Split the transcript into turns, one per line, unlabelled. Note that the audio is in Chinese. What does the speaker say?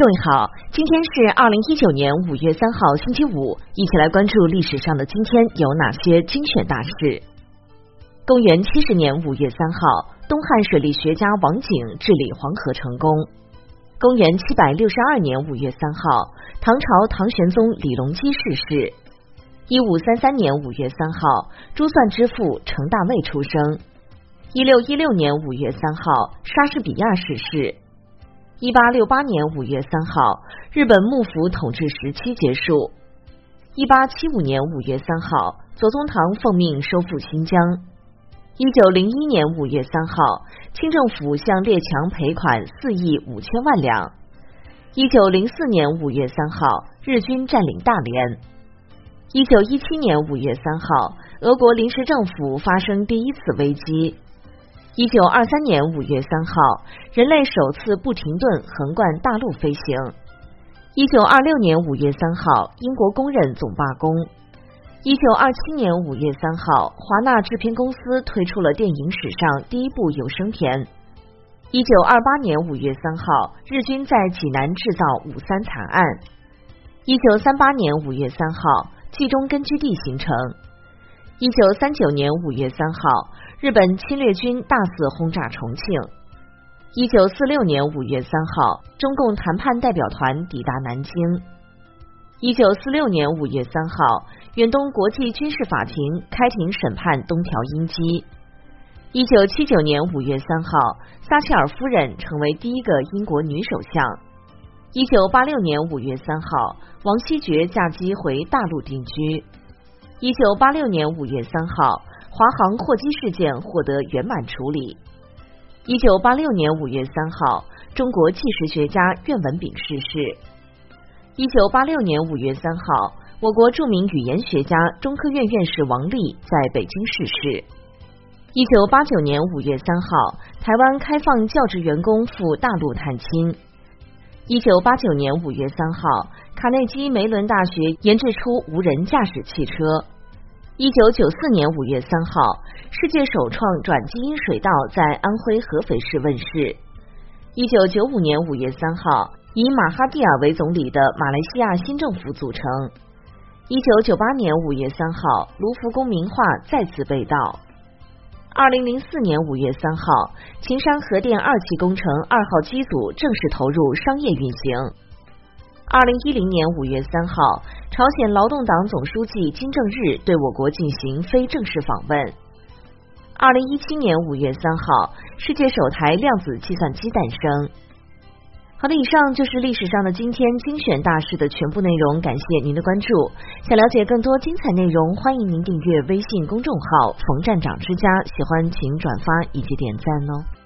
各位好，今天是二零一九年五月三号，星期五，一起来关注历史上的今天有哪些精选大事。公元七十年五月三号，东汉水利学家王景治理黄河成功。公元七百六十二年五月三号，唐朝唐玄宗李隆基逝世。一五三三年五月三号，珠算之父程大卫出生。一六一六年五月三号，莎士比亚逝世。一八六八年五月三号，日本幕府统治时期结束。一八七五年五月三号，左宗棠奉命收复新疆。一九零一年五月三号，清政府向列强赔款四亿五千万两。一九零四年五月三号，日军占领大连。一九一七年五月三号，俄国临时政府发生第一次危机。一九二三年五月三号，人类首次不停顿横贯大陆飞行。一九二六年五月三号，英国工人总罢工。一九二七年五月三号，华纳制片公司推出了电影史上第一部有声片。一九二八年五月三号，日军在济南制造五三惨案。一九三八年五月三号，冀中根据地形成。一九三九年五月三号。日本侵略军大肆轰炸重庆。一九四六年五月三号，中共谈判代表团抵达南京。一九四六年五月三号，远东国际军事法庭开庭审判东条英机。一九七九年五月三号，撒切尔夫人成为第一个英国女首相。一九八六年五月三号，王希爵驾机回大陆定居。一九八六年五月三号。华航货机事件获得圆满处理。一九八六年五月三号，中国计时学家苑文炳逝世。一九八六年五月三号，我国著名语言学家、中科院院士王立在北京逝世。一九八九年五月三号，台湾开放教职员工赴大陆探亲。一九八九年五月三号，卡内基梅伦大学研制出无人驾驶汽车。一九九四年五月三号，世界首创转基因水稻在安徽合肥市问世。一九九五年五月三号，以马哈蒂尔为总理的马来西亚新政府组成。一九九八年五月三号，卢浮宫名画再次被盗。二零零四年五月三号，秦山核电二期工程二号机组正式投入商业运行。二零一零年五月三号。朝鲜劳动党总书记金正日对我国进行非正式访问。二零一七年五月三号，世界首台量子计算机诞生。好的，以上就是历史上的今天精选大事的全部内容，感谢您的关注。想了解更多精彩内容，欢迎您订阅微信公众号“冯站长之家”，喜欢请转发以及点赞哦。